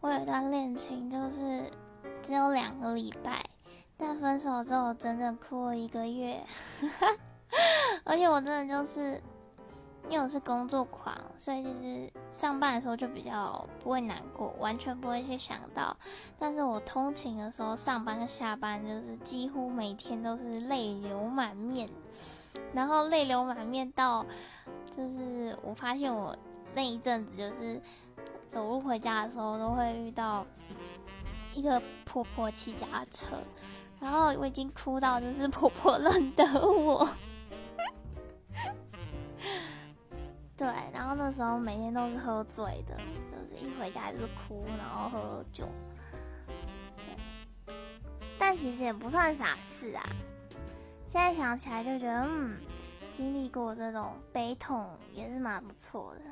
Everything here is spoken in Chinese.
我有一段恋情，就是只有两个礼拜，但分手之后整整哭了一个月。而且我真的就是，因为我是工作狂，所以其实上班的时候就比较不会难过，完全不会去想到。但是我通勤的时候，上班跟下班就是几乎每天都是泪流满面，然后泪流满面到，就是我发现我那一阵子就是。走路回家的时候都会遇到一个婆婆骑脚车，然后我已经哭到就是婆婆认得我。对，然后那时候每天都是喝醉的，就是一回家就是哭，然后喝酒。对，但其实也不算傻事啊。现在想起来就觉得，嗯，经历过这种悲痛也是蛮不错的。